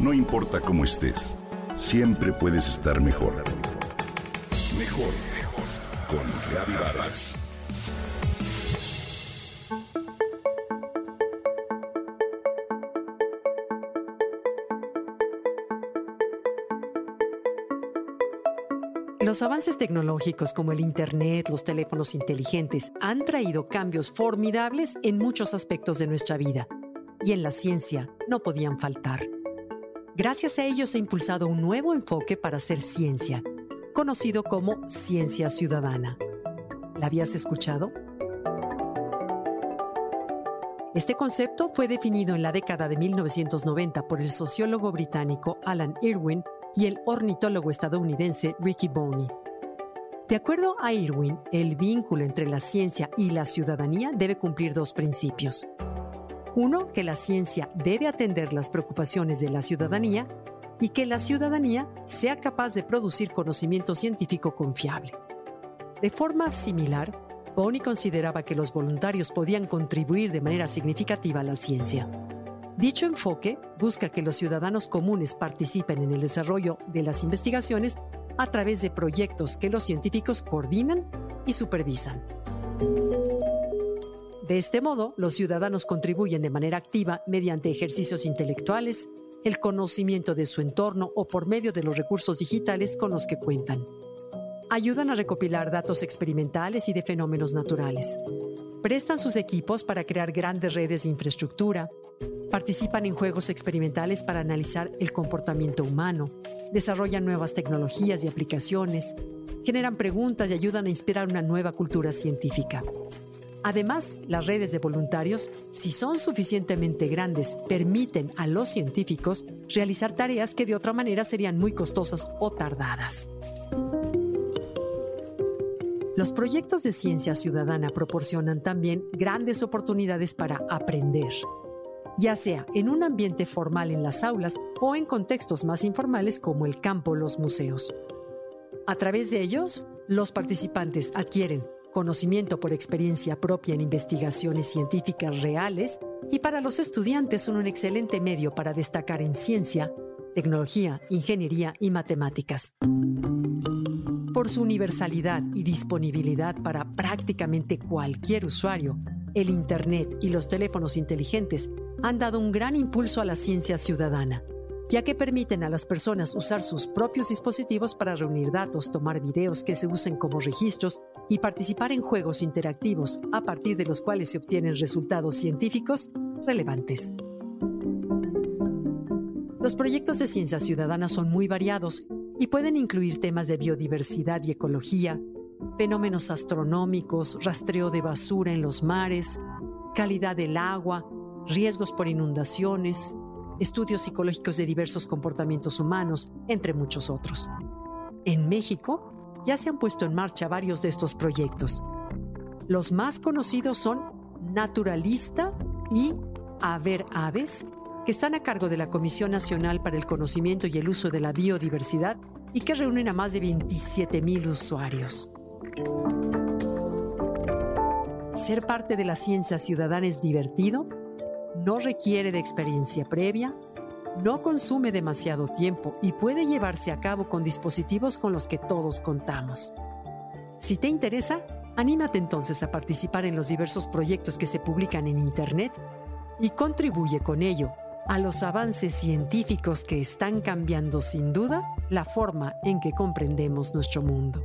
No importa cómo estés, siempre puedes estar mejor. Mejor, mejor. Con Reavivadas. Los avances tecnológicos como el Internet, los teléfonos inteligentes han traído cambios formidables en muchos aspectos de nuestra vida y en la ciencia no podían faltar. Gracias a ellos se ha impulsado un nuevo enfoque para hacer ciencia, conocido como ciencia ciudadana. ¿La habías escuchado? Este concepto fue definido en la década de 1990 por el sociólogo británico Alan Irwin y el ornitólogo estadounidense Ricky Bonney. De acuerdo a Irwin, el vínculo entre la ciencia y la ciudadanía debe cumplir dos principios. Uno, que la ciencia debe atender las preocupaciones de la ciudadanía y que la ciudadanía sea capaz de producir conocimiento científico confiable. De forma similar, Bonney consideraba que los voluntarios podían contribuir de manera significativa a la ciencia. Dicho enfoque busca que los ciudadanos comunes participen en el desarrollo de las investigaciones a través de proyectos que los científicos coordinan y supervisan. De este modo, los ciudadanos contribuyen de manera activa mediante ejercicios intelectuales, el conocimiento de su entorno o por medio de los recursos digitales con los que cuentan. Ayudan a recopilar datos experimentales y de fenómenos naturales. Prestan sus equipos para crear grandes redes de infraestructura, Participan en juegos experimentales para analizar el comportamiento humano, desarrollan nuevas tecnologías y aplicaciones, generan preguntas y ayudan a inspirar una nueva cultura científica. Además, las redes de voluntarios, si son suficientemente grandes, permiten a los científicos realizar tareas que de otra manera serían muy costosas o tardadas. Los proyectos de ciencia ciudadana proporcionan también grandes oportunidades para aprender, ya sea en un ambiente formal en las aulas o en contextos más informales como el campo o los museos. A través de ellos, los participantes adquieren conocimiento por experiencia propia en investigaciones científicas reales y para los estudiantes son un excelente medio para destacar en ciencia, tecnología, ingeniería y matemáticas. Por su universalidad y disponibilidad para prácticamente cualquier usuario, el Internet y los teléfonos inteligentes han dado un gran impulso a la ciencia ciudadana, ya que permiten a las personas usar sus propios dispositivos para reunir datos, tomar videos que se usen como registros y participar en juegos interactivos a partir de los cuales se obtienen resultados científicos relevantes. Los proyectos de ciencia ciudadana son muy variados y pueden incluir temas de biodiversidad y ecología, fenómenos astronómicos, rastreo de basura en los mares, calidad del agua, riesgos por inundaciones, estudios psicológicos de diversos comportamientos humanos, entre muchos otros. En México ya se han puesto en marcha varios de estos proyectos. Los más conocidos son Naturalista y A ver Aves, que están a cargo de la Comisión Nacional para el Conocimiento y el Uso de la Biodiversidad y que reúnen a más de 27 mil usuarios. Ser parte de la ciencia ciudadana es divertido no requiere de experiencia previa, no consume demasiado tiempo y puede llevarse a cabo con dispositivos con los que todos contamos. Si te interesa, anímate entonces a participar en los diversos proyectos que se publican en Internet y contribuye con ello a los avances científicos que están cambiando sin duda la forma en que comprendemos nuestro mundo.